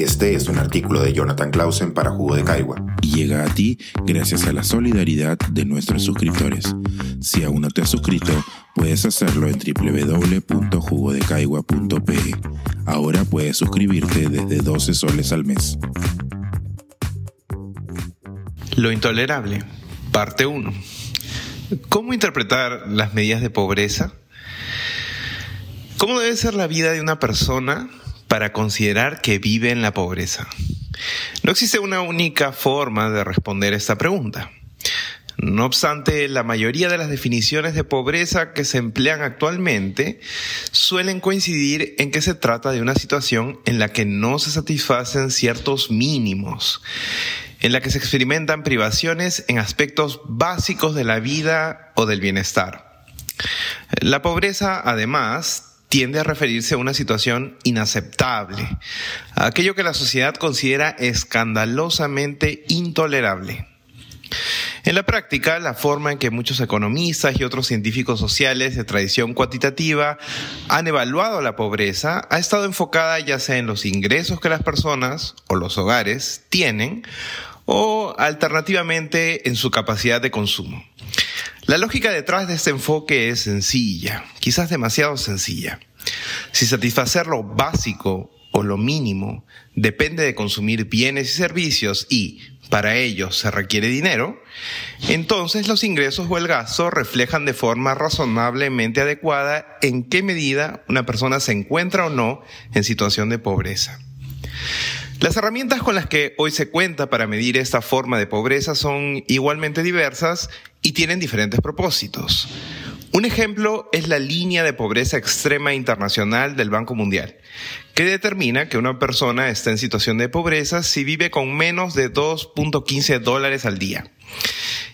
Este es un artículo de Jonathan Clausen para Jugo de Caigua y llega a ti gracias a la solidaridad de nuestros suscriptores. Si aún no te has suscrito, puedes hacerlo en www.jugodecaigua.pe. Ahora puedes suscribirte desde 12 soles al mes. Lo intolerable, parte 1. ¿Cómo interpretar las medidas de pobreza? ¿Cómo debe ser la vida de una persona para considerar que vive en la pobreza? No existe una única forma de responder esta pregunta. No obstante, la mayoría de las definiciones de pobreza que se emplean actualmente suelen coincidir en que se trata de una situación en la que no se satisfacen ciertos mínimos, en la que se experimentan privaciones en aspectos básicos de la vida o del bienestar. La pobreza, además, tiende a referirse a una situación inaceptable, a aquello que la sociedad considera escandalosamente intolerable. En la práctica, la forma en que muchos economistas y otros científicos sociales de tradición cuantitativa han evaluado la pobreza ha estado enfocada ya sea en los ingresos que las personas o los hogares tienen o alternativamente en su capacidad de consumo. La lógica detrás de este enfoque es sencilla, quizás demasiado sencilla. Si satisfacer lo básico o lo mínimo depende de consumir bienes y servicios y para ello se requiere dinero, entonces los ingresos o el gasto reflejan de forma razonablemente adecuada en qué medida una persona se encuentra o no en situación de pobreza. Las herramientas con las que hoy se cuenta para medir esta forma de pobreza son igualmente diversas y tienen diferentes propósitos. Un ejemplo es la línea de pobreza extrema internacional del Banco Mundial, que determina que una persona está en situación de pobreza si vive con menos de 2.15 dólares al día.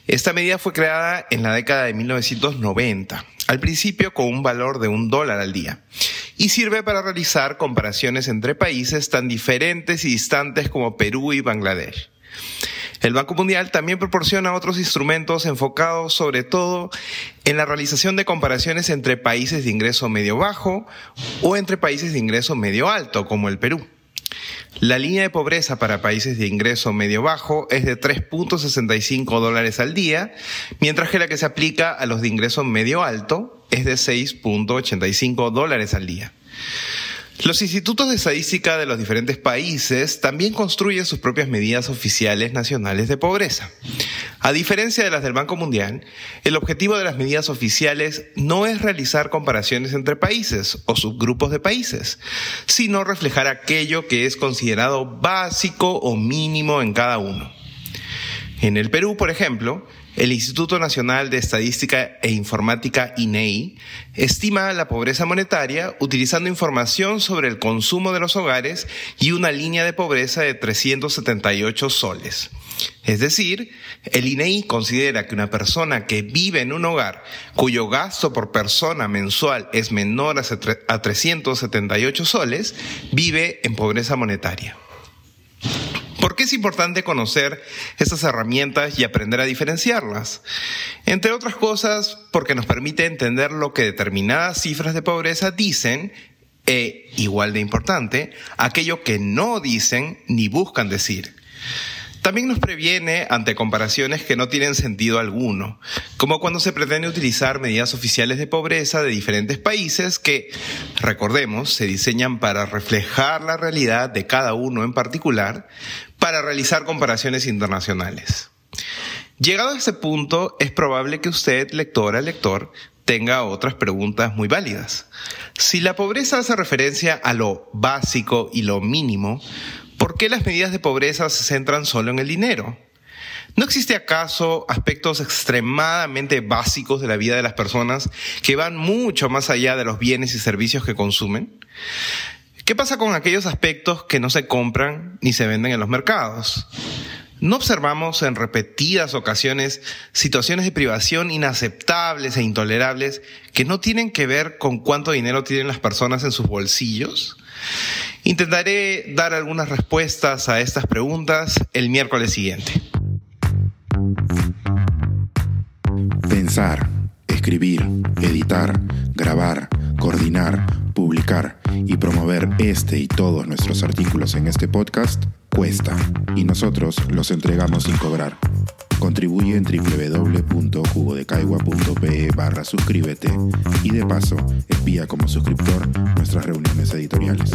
Esta medida fue creada en la década de 1990, al principio con un valor de un dólar al día, y sirve para realizar comparaciones entre países tan diferentes y distantes como Perú y Bangladesh. El Banco Mundial también proporciona otros instrumentos enfocados sobre todo en la realización de comparaciones entre países de ingreso medio bajo o entre países de ingreso medio alto, como el Perú. La línea de pobreza para países de ingreso medio bajo es de 3.65 dólares al día, mientras que la que se aplica a los de ingreso medio alto es de 6.85 dólares al día. Los institutos de estadística de los diferentes países también construyen sus propias medidas oficiales nacionales de pobreza. A diferencia de las del Banco Mundial, el objetivo de las medidas oficiales no es realizar comparaciones entre países o subgrupos de países, sino reflejar aquello que es considerado básico o mínimo en cada uno. En el Perú, por ejemplo, el Instituto Nacional de Estadística e Informática INEI e estima la pobreza monetaria utilizando información sobre el consumo de los hogares y una línea de pobreza de 378 soles. Es decir, el INEI e considera que una persona que vive en un hogar cuyo gasto por persona mensual es menor a 378 soles, vive en pobreza monetaria. ¿Por qué es importante conocer estas herramientas y aprender a diferenciarlas? Entre otras cosas, porque nos permite entender lo que determinadas cifras de pobreza dicen e, igual de importante, aquello que no dicen ni buscan decir. También nos previene ante comparaciones que no tienen sentido alguno, como cuando se pretende utilizar medidas oficiales de pobreza de diferentes países que, recordemos, se diseñan para reflejar la realidad de cada uno en particular, para realizar comparaciones internacionales. Llegado a este punto, es probable que usted, lectora, lector, tenga otras preguntas muy válidas. Si la pobreza hace referencia a lo básico y lo mínimo, ¿por qué las medidas de pobreza se centran solo en el dinero? ¿No existe acaso aspectos extremadamente básicos de la vida de las personas que van mucho más allá de los bienes y servicios que consumen? ¿Qué pasa con aquellos aspectos que no se compran ni se venden en los mercados? ¿No observamos en repetidas ocasiones situaciones de privación inaceptables e intolerables que no tienen que ver con cuánto dinero tienen las personas en sus bolsillos? Intentaré dar algunas respuestas a estas preguntas el miércoles siguiente. Pensar, escribir, editar, grabar, coordinar publicar y promover este y todos nuestros artículos en este podcast cuesta y nosotros los entregamos sin cobrar. Contribuye en www.jugodecaigua.pe barra suscríbete y de paso envía como suscriptor nuestras reuniones editoriales.